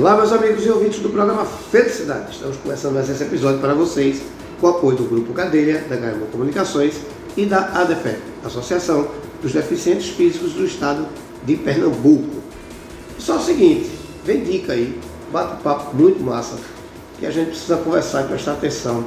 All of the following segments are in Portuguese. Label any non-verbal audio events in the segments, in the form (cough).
Olá, meus amigos e ouvintes do programa Felicidade. Estamos começando mais esse episódio para vocês com o apoio do Grupo Cadeia, da Gaimon Comunicações e da ADEFEP, Associação dos Deficientes Físicos do Estado de Pernambuco. Só o seguinte, vem dica aí, bate papo muito massa, que a gente precisa conversar e prestar atenção.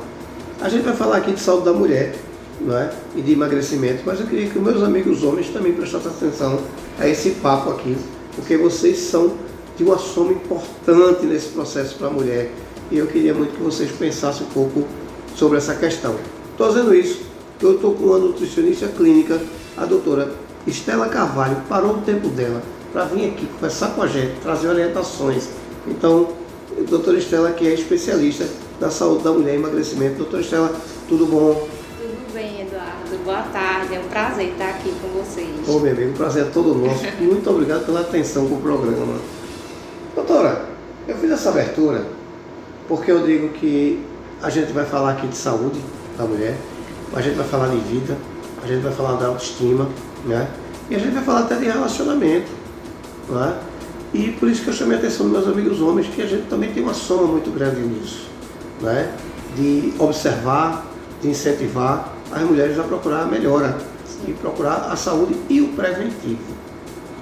A gente vai falar aqui de saúde da mulher, não é? E de emagrecimento, mas eu queria que meus amigos homens também prestassem atenção a esse papo aqui, porque vocês são de uma soma importante nesse processo para a mulher. E eu queria muito que vocês pensassem um pouco sobre essa questão. Estou fazendo isso, eu estou com uma nutricionista clínica, a doutora Estela Carvalho, parou o tempo dela para vir aqui conversar com a gente, trazer orientações. Então, doutora Estela, que é especialista da saúde da mulher e emagrecimento. Doutora Estela, tudo bom? Tudo bem, Eduardo. Boa tarde. É um prazer estar aqui com vocês. Ô, meu amigo, o prazer é todo nosso. (laughs) Muito obrigado pela atenção com o programa. Doutora, eu fiz essa abertura porque eu digo que a gente vai falar aqui de saúde da mulher, a gente vai falar de vida, a gente vai falar da autoestima, né? E a gente vai falar até de relacionamento, né? E por isso que eu chamei a atenção dos meus amigos homens, que a gente também tem uma soma muito grande nisso, né? De observar, de incentivar as mulheres a procurar a melhora e procurar a saúde e o preventivo.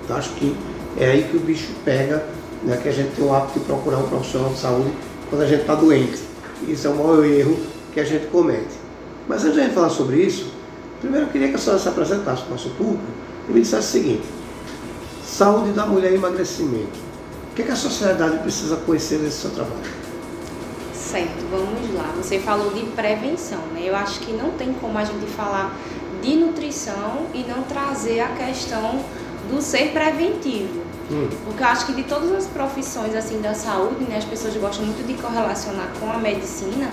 Então, acho que é aí que o bicho pega né, que a gente tem o hábito de procurar um profissional de saúde quando a gente está doente. Isso é o maior erro que a gente comete. Mas antes de a gente falar sobre isso, primeiro eu queria que a senhora se apresentasse para o nosso público e me dissesse o seguinte: saúde da mulher e emagrecimento. O que, é que a sociedade precisa conhecer desse seu trabalho? Certo, vamos lá. Você falou de prevenção, né? Eu acho que não tem como a gente falar de nutrição e não trazer a questão do ser preventivo. Hum. Porque eu acho que de todas as profissões assim da saúde, né, as pessoas gostam muito de correlacionar com a medicina,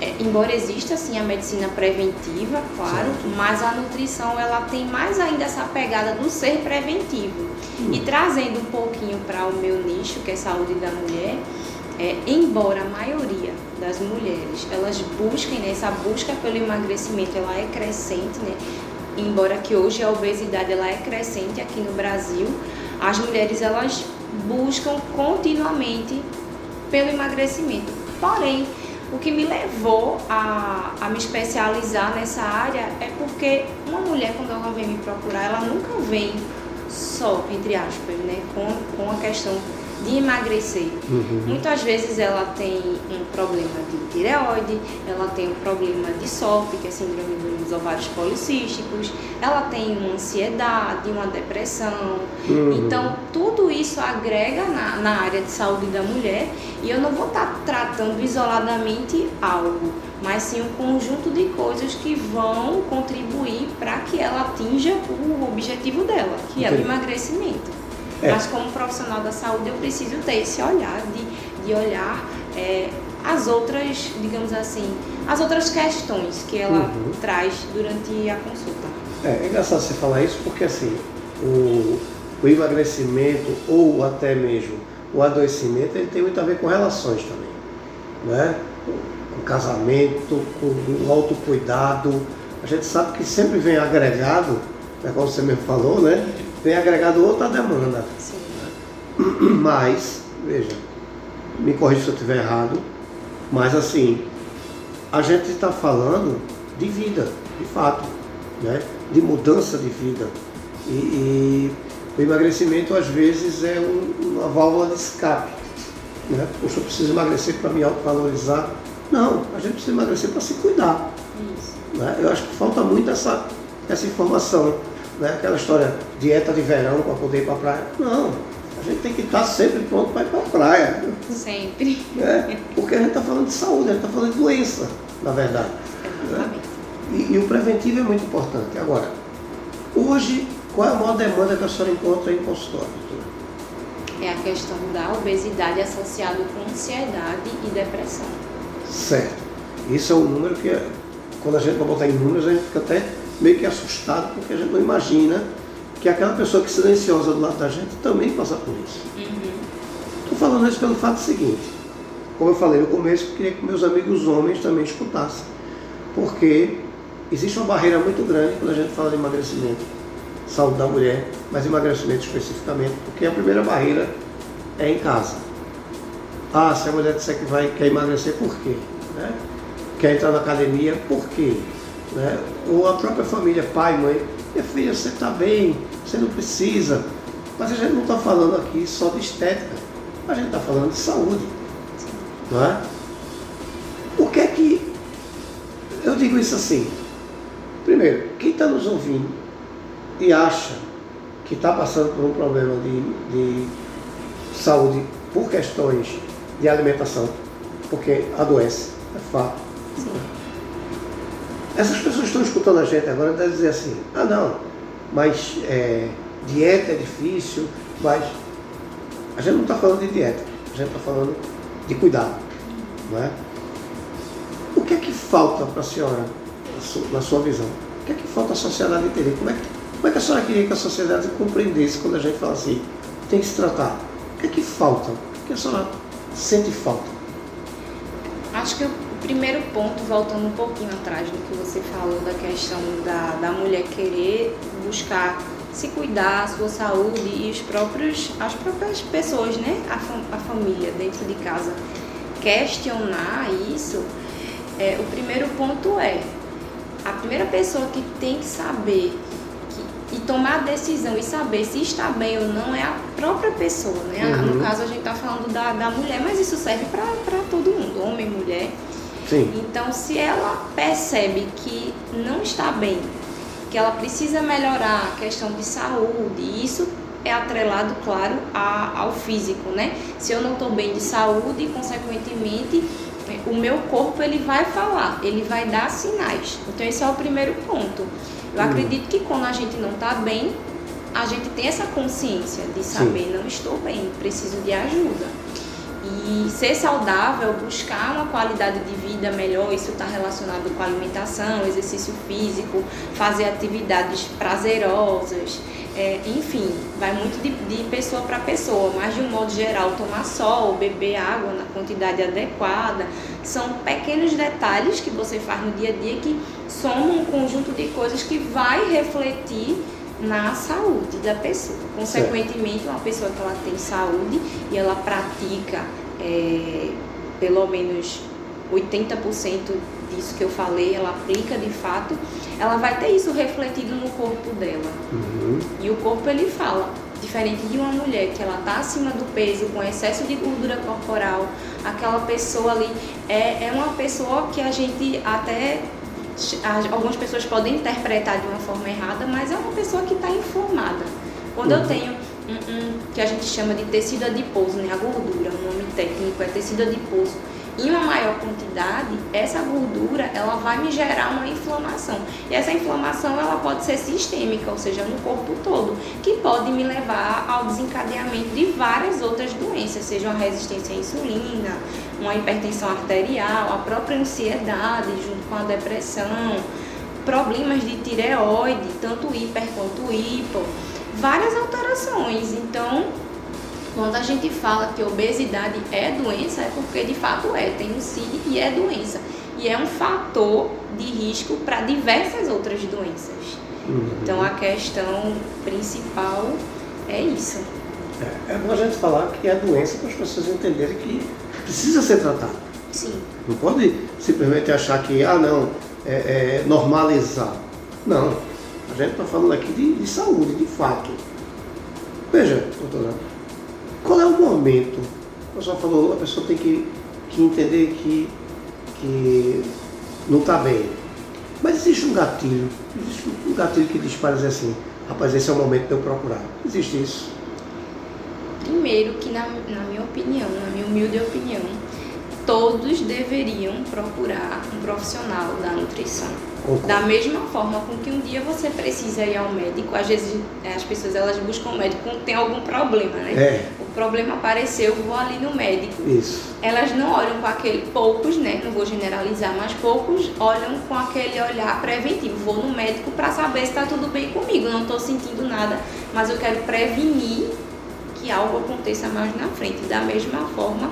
é, embora exista assim a medicina preventiva, claro, certo. mas a nutrição ela tem mais ainda essa pegada do ser preventivo. Hum. E trazendo um pouquinho para o meu nicho, que é saúde da mulher, é, embora a maioria das mulheres elas busquem né, essa busca pelo emagrecimento ela é crescente né embora que hoje a obesidade ela é crescente aqui no Brasil as mulheres elas buscam continuamente pelo emagrecimento. Porém, o que me levou a, a me especializar nessa área é porque uma mulher, quando ela vem me procurar, ela nunca vem só, entre aspas, né, com, com a questão de emagrecer. Uhum. Muitas vezes ela tem um problema de tireoide, ela tem um problema de SOP, que é síndrome dos ovários policísticos, ela tem uma ansiedade, uma depressão. Uhum. Então, tudo isso agrega na, na área de saúde da mulher e eu não vou estar tratando isoladamente algo, mas sim um conjunto de coisas que vão contribuir para que ela atinja o objetivo dela, que Entendi. é o emagrecimento. É. Mas como profissional da saúde eu preciso ter esse olhar de, de olhar é, as outras, digamos assim, as outras questões que ela uhum. traz durante a consulta. É, é engraçado você falar isso porque assim, o, o emagrecimento ou até mesmo o adoecimento ele tem muito a ver com relações também. Né? Com casamento, com o autocuidado. A gente sabe que sempre vem agregado, né, como você mesmo falou, né? Vem agregado outra demanda. Sim. (clears throat) Mas, veja, me corrija se eu estiver errado, mas assim, a gente está falando de vida, de fato, né? de mudança de vida. E, e o emagrecimento às vezes é um, uma válvula de escape. Né? Poxa, eu preciso emagrecer para me autovalorizar. Não, a gente precisa emagrecer para se cuidar. Né? Eu acho que falta muito essa, essa informação né? aquela história dieta de verão para poder ir para a praia. Não, a gente tem que estar sempre pronto para ir para a praia. Sempre. Né? Porque a gente está falando de saúde, a gente está falando de doença, na verdade. Né? E, e, o preventivo é muito importante. Agora, hoje, qual é a maior demanda que a senhora encontra em consultório? É a questão da obesidade associada com ansiedade e depressão. Certo. Isso é um número que, quando a gente vai botar em números, a gente fica até meio que assustado, porque a gente não imagina que aquela pessoa que é silenciosa do lado da gente também passa por isso. Estou uhum. falando isso pelo fato seguinte, como eu falei no começo, eu queria que meus amigos homens também escutassem, porque existe uma barreira muito grande quando a gente fala de emagrecimento, saúde da mulher, mas emagrecimento especificamente, porque a primeira barreira é em casa. Ah, se a mulher disser que vai quer emagrecer, por quê? Né? Quer entrar na academia, por quê? Né? Ou a própria família, pai, mãe, minha filha, você está bem, você não precisa. Mas a gente não está falando aqui só de estética, a gente está falando de saúde. Não é? O que é que. Eu digo isso assim. Primeiro, quem está nos ouvindo e acha que está passando por um problema de, de saúde por questões de alimentação, porque adoece, é fato. Sim. Essas pessoas estão escutando a gente agora devem dizer assim, ah não, mas é, dieta é difícil, mas a gente não está falando de dieta, a gente está falando de cuidado. Não é? O que é que falta para a senhora, na sua visão? O que é que falta a sociedade entender? Como é que, como é que a senhora queria que a sociedade compreendesse quando a gente fala assim, tem que se tratar? O que é que falta? O que a senhora sente falta? Acho que o primeiro ponto, voltando um pouquinho atrás do que você falou da questão da, da mulher querer buscar se cuidar, a sua saúde e os próprios, as próprias pessoas, né? A, fam, a família dentro de casa questionar isso, é, o primeiro ponto é a primeira pessoa que tem que saber que, e tomar a decisão e saber se está bem ou não é a própria pessoa, né? Uhum. No caso a gente está falando da, da mulher, mas isso serve para todo mundo, homem, mulher. Sim. Então se ela percebe que não está bem que ela precisa melhorar a questão de saúde, e isso é atrelado, claro, a, ao físico, né? Se eu não estou bem de saúde, consequentemente, o meu corpo ele vai falar, ele vai dar sinais. Então esse é o primeiro ponto. Eu hum. acredito que quando a gente não está bem, a gente tem essa consciência de saber, Sim. não estou bem, preciso de ajuda. E ser saudável, buscar uma qualidade de vida melhor, isso está relacionado com alimentação, exercício físico, fazer atividades prazerosas, é, enfim, vai muito de, de pessoa para pessoa, mas de um modo geral, tomar sol, beber água na quantidade adequada, são pequenos detalhes que você faz no dia a dia que somam um conjunto de coisas que vai refletir na saúde da pessoa. Consequentemente, uma pessoa que ela tem saúde e ela pratica é, pelo menos 80% disso que eu falei, ela aplica de fato, ela vai ter isso refletido no corpo dela. Uhum. E o corpo ele fala, diferente de uma mulher que ela está acima do peso, com excesso de gordura corporal, aquela pessoa ali é, é uma pessoa que a gente até algumas pessoas podem interpretar de uma forma errada, mas é uma pessoa que está inflamada. Quando uhum. eu tenho um, um, que a gente chama de tecido adiposo, né? A gordura, o nome técnico é tecido adiposo. Em uma maior quantidade, essa gordura ela vai me gerar uma inflamação. E essa inflamação ela pode ser sistêmica, ou seja, no corpo todo, que pode me levar ao desencadeamento de várias outras doenças, seja uma resistência à insulina, uma hipertensão arterial, a própria ansiedade junto com a depressão, problemas de tireoide, tanto hiper quanto hipo várias alterações. Então, quando a gente fala que obesidade é doença, é porque de fato é, tem um CID e é doença. E é um fator de risco para diversas outras doenças. Uhum. Então a questão principal é isso. É, é bom a gente falar que é doença para as pessoas entenderem que precisa ser tratado. Sim. Não pode simplesmente achar que, ah não, é, é normalizar. Não. A gente está falando aqui de, de, saúde, de fato. Veja, doutora, qual é o momento? A pessoa falou, a pessoa tem que, que entender que, que não está bem. Mas existe um gatilho, existe um gatilho que dispara assim, rapaz, esse é o momento de eu procurar. Existe isso? Primeiro que na, na minha opinião, na minha humilde opinião, todos deveriam procurar um profissional da nutrição. Da mesma forma com que um dia você precisa ir ao médico, às vezes é, as pessoas elas buscam o médico quando tem algum problema, né? É. O problema apareceu, vou ali no médico. Isso. Elas não olham com aquele, poucos, né? Não vou generalizar, mas poucos olham com aquele olhar preventivo. Vou no médico para saber se está tudo bem comigo, não estou sentindo nada, mas eu quero prevenir que algo aconteça mais na frente. Da mesma forma,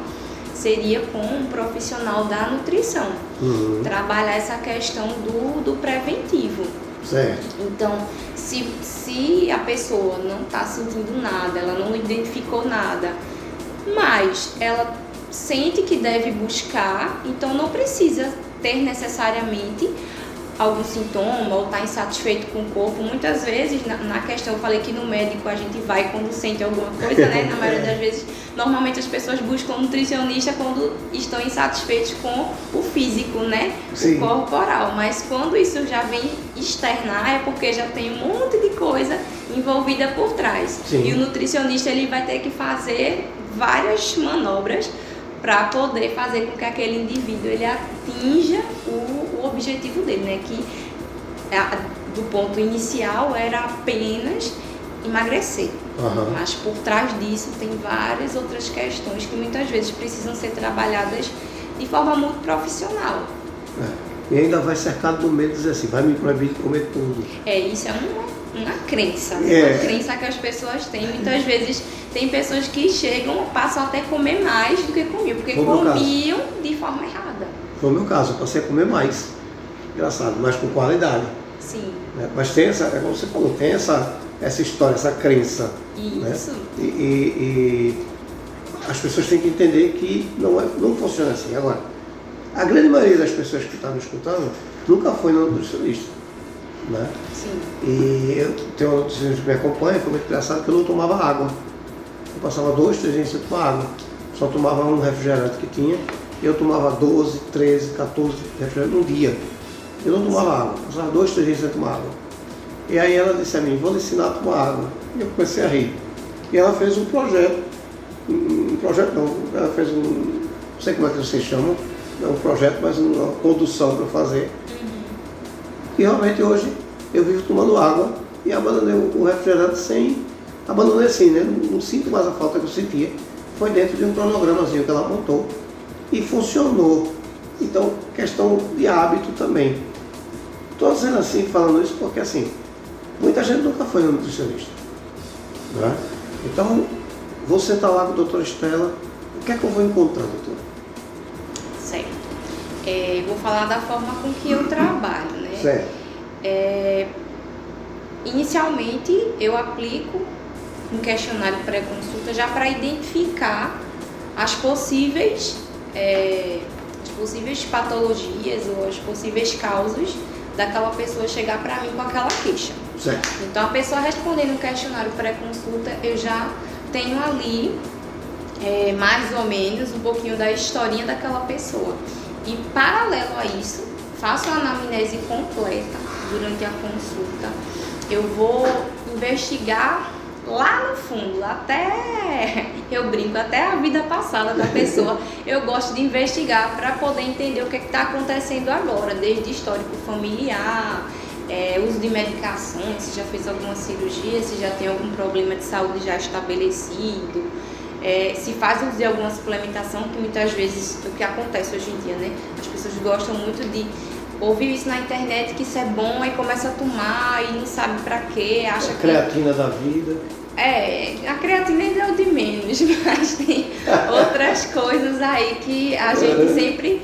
seria com um profissional da nutrição. Uhum. Trabalhar essa questão do, do preventivo. Certo. Então, se, se a pessoa não está sentindo nada, ela não identificou nada, mas ela sente que deve buscar, então não precisa ter necessariamente algum sintoma ou está insatisfeito com o corpo. Muitas vezes, na, na, questão, eu falei que no médico a gente vai quando sente alguma coisa, né? Na maioria das vezes, normalmente as pessoas buscam um nutricionista quando estão insatisfeitos com o físico, né? Sim. O corporal. Mas quando isso já vem externar, é porque já tem um monte de coisa envolvida por trás. Sim. E o nutricionista ele vai ter que fazer várias manobras para poder fazer com que aquele indivíduo ele atinja o, o objetivo dele, né? Que a, do ponto inicial era apenas emagrecer. Uhum. Mas por trás disso tem várias outras questões que muitas vezes precisam ser trabalhadas de forma muito profissional. É. E ainda vai cercado do medo dizer assim, vai me proibir de comer tudo. É, isso é uma uma crença, é. uma crença que as pessoas têm. Muitas vezes tem pessoas que chegam, passam até a comer mais do que comiam, porque comiam de forma errada. Foi o meu caso, eu passei a comer mais. Engraçado, mas com qualidade. Sim. Né? Mas tem essa, é como você falou, tem essa, essa história, essa crença. Né? Isso. Né? E, e, e, as pessoas têm que entender que não, é, não funciona assim. Agora, a grande maioria das pessoas que estão me escutando nunca foi no nutricionista. Né? Sim. E eu tenho uma notícia que me acompanha, foi muito engraçado que eu não tomava água. Eu passava dois, três dias sem tomar água. Só tomava um refrigerante que tinha. E eu tomava 12, 13, 14 refrigerantes num dia. Eu não tomava água, passava dois, três dias sem tomar água. E aí ela disse a mim, vou lhe ensinar a tomar água. E eu comecei a rir. E ela fez um projeto, um projeto não, ela fez um, não sei como é que vocês chamam, não é um projeto, mas uma condução para fazer e realmente hoje eu vivo tomando água e abandonei o refrigerante sem. Abandonei assim, né? Não, sinto mais a falta que eu sentia. Foi dentro de um cronogramazinho que ela montou e funcionou. Então, questão de hábito também. Estou dizendo assim, falando isso porque assim, muita gente nunca foi no nutricionista. Né? Então, você está lá com a doutora Estela, o que é que eu vou encontrar, doutora? Certo. É, vou falar da forma com que eu trabalho. Certo. É, inicialmente, eu aplico um questionário pré-consulta já para identificar as possíveis, é, as possíveis patologias ou as possíveis causas daquela pessoa chegar para mim com aquela queixa. Certo. Então, a pessoa respondendo um questionário pré-consulta, eu já tenho ali é, mais ou menos um pouquinho da historinha daquela pessoa. E paralelo a isso, faço a anamnese completa durante a consulta. Eu vou investigar lá no fundo, até eu brinco, até a vida passada da pessoa. eu gosto de investigar para poder entender o que é está acontecendo agora, desde histórico familiar, é, uso de medicações, se já fez alguma cirurgia, se já tem algum problema de saúde já estabelecido. É, se faz uso de alguma suplementação, que muitas vezes o que acontece hoje em dia, né? As pessoas gostam muito de ouviu isso na internet que isso é bom e começa a tomar e não sabe para quê, acha a que creatina da vida. É, a creatina ainda é o de menos, (laughs) mas tem outras coisas aí que a gente sempre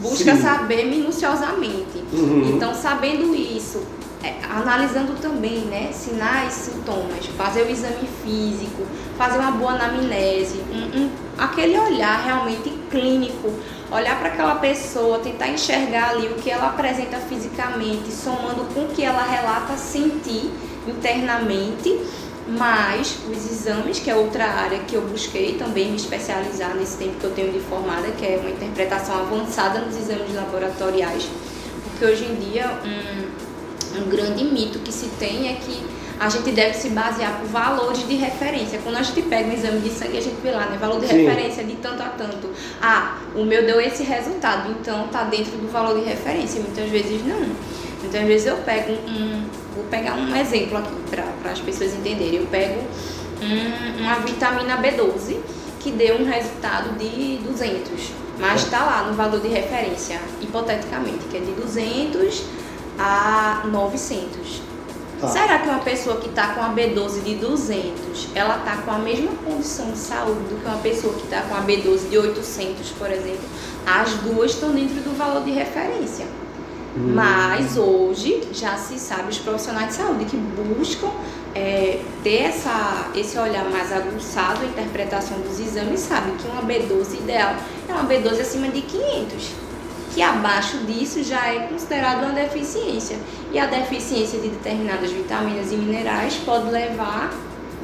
busca Sim. saber minuciosamente. Uhum. Então, sabendo isso, é, analisando também, né, sinais, sintomas, fazer o exame físico, fazer uma boa anamnese, um, um, aquele olhar realmente clínico olhar para aquela pessoa, tentar enxergar ali o que ela apresenta fisicamente, somando com o que ela relata sentir internamente, mais os exames, que é outra área que eu busquei também me especializar nesse tempo que eu tenho de formada, que é uma interpretação avançada nos exames laboratoriais, porque hoje em dia um, um grande mito que se tem é que a gente deve se basear por valores de referência. Quando a gente pega um exame de sangue, a gente vê lá, né? Valor de Sim. referência de tanto a tanto. Ah, o meu deu esse resultado, então tá dentro do valor de referência. Muitas vezes não. Muitas vezes eu pego um. Vou pegar um exemplo aqui para as pessoas entenderem. Eu pego um, uma vitamina B12 que deu um resultado de 200, mas está lá no valor de referência, hipoteticamente, que é de 200 a 900. Tá. Será que uma pessoa que está com a B12 de 200, ela está com a mesma condição de saúde do que uma pessoa que está com a B12 de 800, por exemplo? As duas estão dentro do valor de referência. Hum. Mas hoje já se sabe os profissionais de saúde que buscam é, ter essa, esse olhar mais aguçado, a interpretação dos exames, sabe que uma B12 ideal é uma B12 acima de 500, que abaixo disso já é considerado uma deficiência. E a deficiência de determinadas vitaminas e minerais pode levar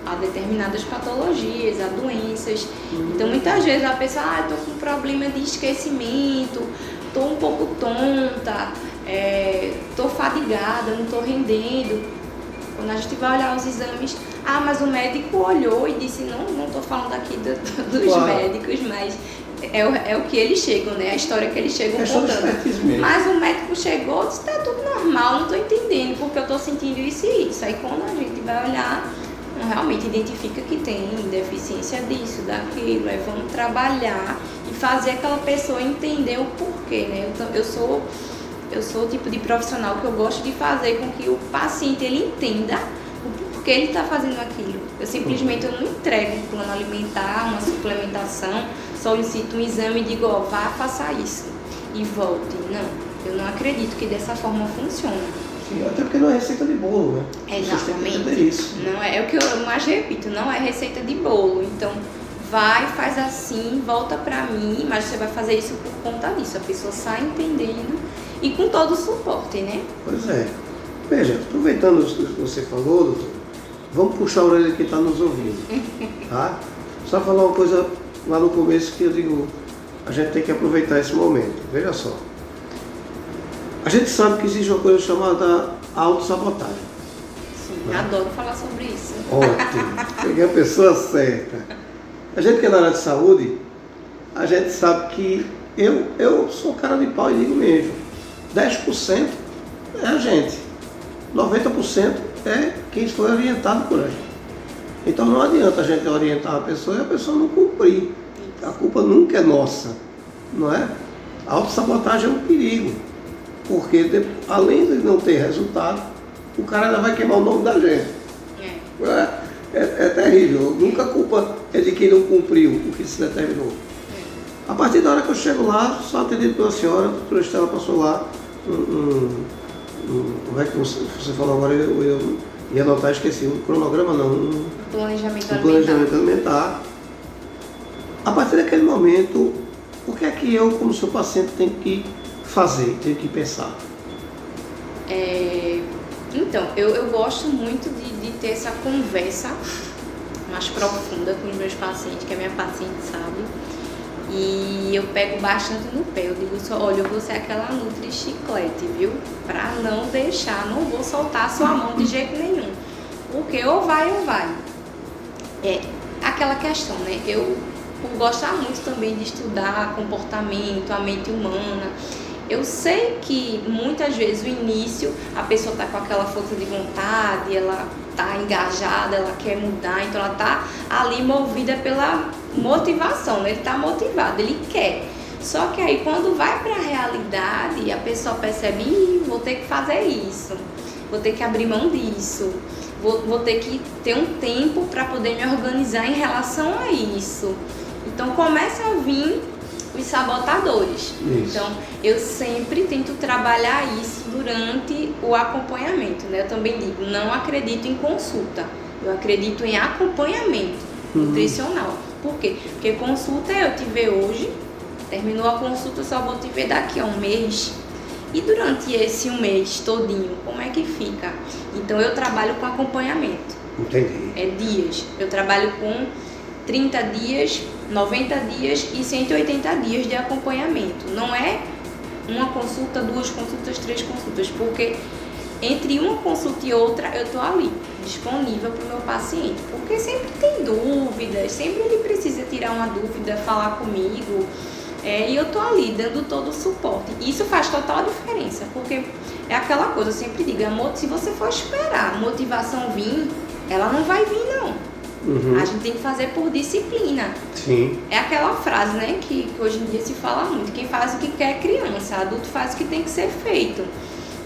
a determinadas patologias, a doenças. Então, muitas vezes a pessoa, ah, estou com problema de esquecimento, estou um pouco tonta, estou é, fadigada, não estou rendendo. Quando a gente vai olhar os exames, ah, mas o médico olhou e disse, não, não estou falando aqui do, dos claro. médicos, mas é o, é o que eles chegam, né? A história que eles chegam é contando. Mas o médico chegou e disse, tá tudo normal, não estou entendendo, porque eu estou sentindo isso e isso. Aí quando a gente vai olhar, realmente identifica que tem deficiência disso, daquilo, aí vamos trabalhar e fazer aquela pessoa entender o porquê, né? Eu, eu sou eu sou o tipo de profissional que eu gosto de fazer com que o paciente ele entenda o porquê ele está fazendo aquilo. Eu simplesmente eu não entrego um plano alimentar, uma suplementação, solicito um exame e digo, ó, vá, faça isso e volte. Não, eu não acredito que dessa forma funciona. Sim, até porque não é receita de bolo, né? Exatamente. Isso. Não é, é o que eu mais repito, não é receita de bolo. Então, vai, faz assim, volta pra mim, mas você vai fazer isso por conta disso. A pessoa sai entendendo e com todo o suporte, né? Pois é. Veja, aproveitando o que você falou, doutor, vamos puxar a orelha que está nos ouvindo. Tá? (laughs) Só falar uma coisa lá no começo que eu digo, a gente tem que aproveitar esse momento. Veja só. A gente sabe que existe uma coisa chamada autossabotagem. Sim, né? adoro falar sobre isso. Ótimo. Peguei a pessoa certa. A gente que é na área de saúde, a gente sabe que eu, eu sou cara de pau e digo mesmo. 10% é a gente. 90% é quem foi orientado por a gente. Então não adianta a gente orientar a pessoa e a pessoa não cumprir. A culpa nunca é nossa, não é? A autossabotagem é um perigo, porque além de não ter resultado, o cara ainda vai queimar o nome da gente. É, é, é, é terrível. Nunca a culpa é de quem não cumpriu o que se determinou. É. A partir da hora que eu chego lá, sou atendido pela senhora, a doutora Estela passou lá, um, um, um, como é que você, você falou agora, eu, eu ia anotar, esqueci, um cronograma não, um planejamento, um planejamento alimentar. A partir daquele momento, o que é que eu, como seu paciente, tenho que fazer, tenho que pensar? É, então, eu, eu gosto muito de, de ter essa conversa mais profunda com os meus pacientes, que a minha paciente sabe e eu pego bastante no pé. Eu digo só, olha, eu vou ser aquela nutri chiclete, viu? Pra não deixar, não vou soltar sua mão de jeito nenhum. Porque ou vai ou vai. É aquela questão, né? Eu, por gostar muito também de estudar comportamento, a mente humana. Eu sei que muitas vezes o início a pessoa tá com aquela força de vontade, ela tá engajada, ela quer mudar, então ela tá ali movida pela motivação, né? ele está motivado, ele quer. Só que aí quando vai para a realidade, a pessoa percebe, vou ter que fazer isso, vou ter que abrir mão disso, vou, vou ter que ter um tempo para poder me organizar em relação a isso. Então começa a vir os sabotadores. Isso. Então eu sempre tento trabalhar isso durante o acompanhamento. Né? Eu também digo, não acredito em consulta, eu acredito em acompanhamento uhum. nutricional. Por quê? Porque consulta eu te ver hoje, terminou a consulta, só vou te ver daqui a um mês. E durante esse um mês todinho, como é que fica? Então eu trabalho com acompanhamento. Entendi. É dias. Eu trabalho com 30 dias, 90 dias e 180 dias de acompanhamento. Não é uma consulta, duas consultas, três consultas, porque entre uma consulta e outra eu estou ali, disponível para o meu paciente, porque sempre tem dúvidas, sempre ele precisa tirar uma dúvida, falar comigo, é, e eu estou ali dando todo o suporte. Isso faz total diferença, porque é aquela coisa, eu sempre digo, amor, se você for esperar a motivação vir, ela não vai vir não. Uhum. A gente tem que fazer por disciplina. Sim. É aquela frase, né, que, que hoje em dia se fala muito, quem faz o que quer é criança, adulto faz o que tem que ser feito.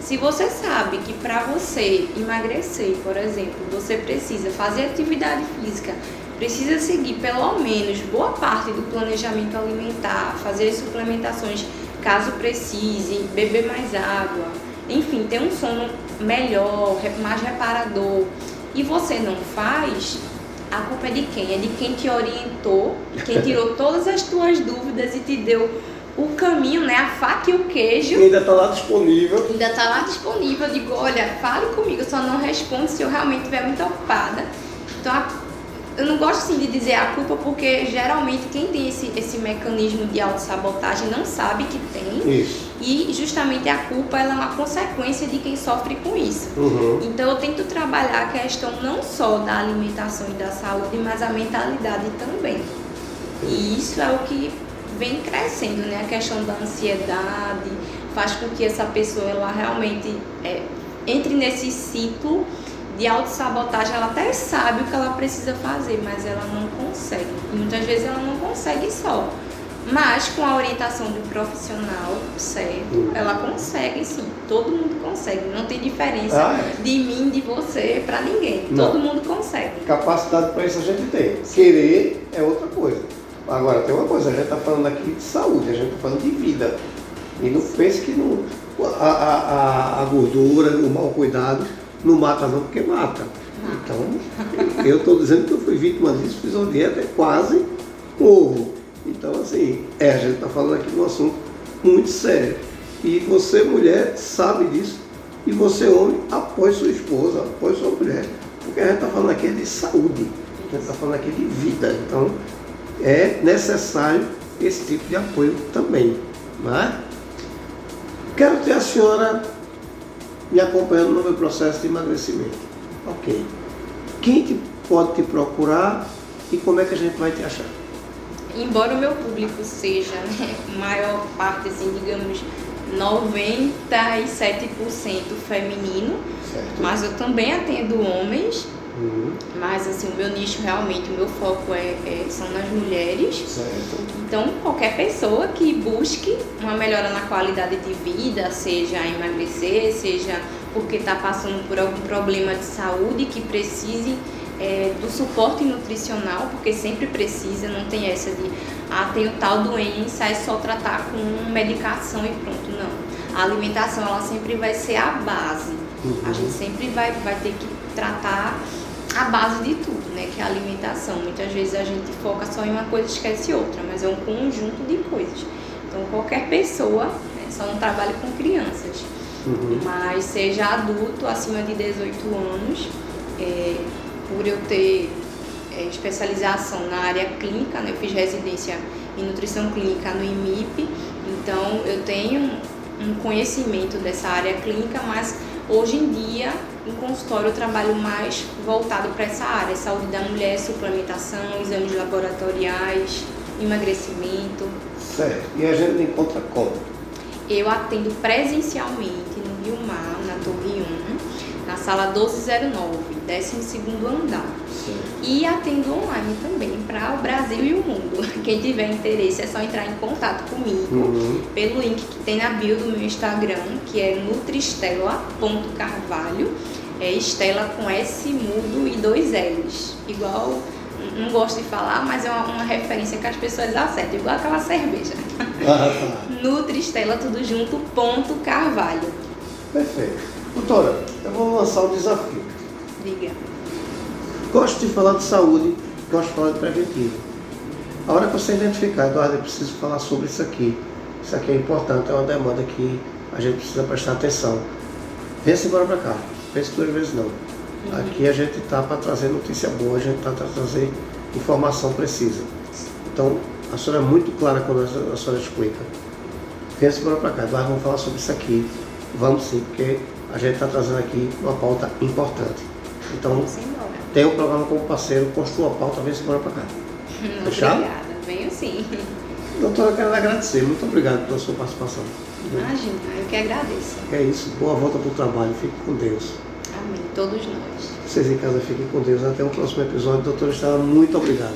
Se você sabe que para você emagrecer, por exemplo, você precisa fazer atividade física, precisa seguir pelo menos boa parte do planejamento alimentar, fazer suplementações caso precise, beber mais água, enfim, ter um sono melhor, mais reparador e você não faz, a culpa é de quem? É de quem te orientou, quem tirou (laughs) todas as tuas dúvidas e te deu o caminho, né? A faca e o queijo. E ainda está lá disponível. Ainda está lá disponível. Eu digo, olha, fale comigo, eu só não respondo se eu realmente estiver muito ocupada. Então, a, eu não gosto assim de dizer a culpa porque geralmente quem tem esse, esse mecanismo de autossabotagem não sabe que tem. Isso. E justamente a culpa ela é uma consequência de quem sofre com isso. Uhum. Então eu tento trabalhar a questão não só da alimentação e da saúde, mas a mentalidade também. E isso é o que vem crescendo, né? A questão da ansiedade faz com que essa pessoa ela realmente é, entre nesse ciclo de autossabotagem. Ela até sabe o que ela precisa fazer, mas ela não consegue. E muitas vezes ela não consegue só. Mas com a orientação um profissional certo, ela consegue sim. Todo mundo consegue. Não tem diferença Ah, é. de mim, de você, para ninguém. Não. Todo mundo consegue. Capacidade para isso a gente tem. Querer é outra coisa. Agora, tem uma coisa, a gente está falando aqui de saúde, a gente está falando de vida. E não pense que não, a, a, a, gordura, o mau cuidado, não mata não, porque mata. Então, eu estou dizendo que eu fui vítima disso, fiz uma dieta quase morro. Então, assim, é, a gente está falando aqui de um assunto muito sério. E você, mulher, sabe disso. E você, homem, apoie sua esposa, apoie sua mulher. Porque a gente está falando aqui de saúde. A gente está falando aqui de vida. Então, é necessário esse tipo de apoio também. É? Quero ter a senhora me acompanhando no meu processo de emagrecimento. Ok. Quem te, pode te procurar e como é que a gente vai te achar? embora o meu público seja né, maior parte, assim, digamos, 97% feminino, Certo? mas eu também atendo homens, Uhum. mas assim, o meu nicho realmente, o meu foco é, é- são nas mulheres. Certo. Então, qualquer pessoa que busque uma melhora na qualidade de vida, seja emagrecer, seja porque está passando por algum problema de saúde que precise é, do suporte nutricional, porque sempre precisa, não tem essa de, ah, tenho tal doença, é só tratar com medicação e pronto. Não. A alimentação, ela sempre vai ser a base. A gente sempre vai, vai ter que tratar a base de tudo, né? Que é a alimentação. Muitas vezes a gente foca só em uma coisa e esquece outra, mas é um conjunto de coisas. Então qualquer pessoa, né, só não trabalho com crianças, Uhum. mas seja adulto acima de 18 anos, é, por eu ter é, especialização na área clínica, né? eu fiz residência em nutrição clínica no IMIP, então eu tenho um conhecimento dessa área clínica, mas hoje em dia em consultório eu trabalho mais voltado para essa área, saúde da mulher, suplementação, exames laboratoriais, emagrecimento. Certo. E a gente encontra como? Eu atendo presencialmente no Rio Mar, na Torre 1, na sala 1209, 12º andar. Certo. E atendo online também para o Brasil e o mundo. (laughs) Quem tiver interesse é só entrar em contato comigo Uhum. pelo link que tem na bio do meu Instagram, que é nutristela.carvalho. É Estela com S mudo e dois L's. Igual, não gosto de falar, mas é uma, uma referência que as pessoas acertam, igual aquela cerveja. Ah, tá. (laughs) Nutristela tudo junto, ponto Carvalho. Perfeito. Doutora, eu vou lançar um desafio. Diga. Gosto de falar de saúde, gosto de falar de preventivo. A hora que você identificar, Eduardo, eu preciso falar sobre isso aqui. Isso aqui é importante, é uma demanda que a gente precisa prestar atenção. Venha-se embora para cá. Pense duas vezes não. Aqui a gente está para trazer notícia boa, a gente está para trazer informação precisa. Então, a senhora é muito clara quando a senhora explica. Venha-se embora para cá. Eduardo, vamos falar sobre isso aqui. Vamos sim, porque a gente está trazendo aqui uma pauta importante. Então, tem o programa como parceiro, construa a pauta, vem-se embora para cá. (laughs) Fechado? Obrigada. Venho sim. Doutora, eu quero lhe agradecer. Muito obrigado pela sua participação. Imagina, eu que agradeço. É isso. Boa volta para o trabalho. Fique com Deus. Amém. Todos nós. Vocês em casa fiquem com Deus. Até o próximo episódio. Doutora Estela, muito obrigado.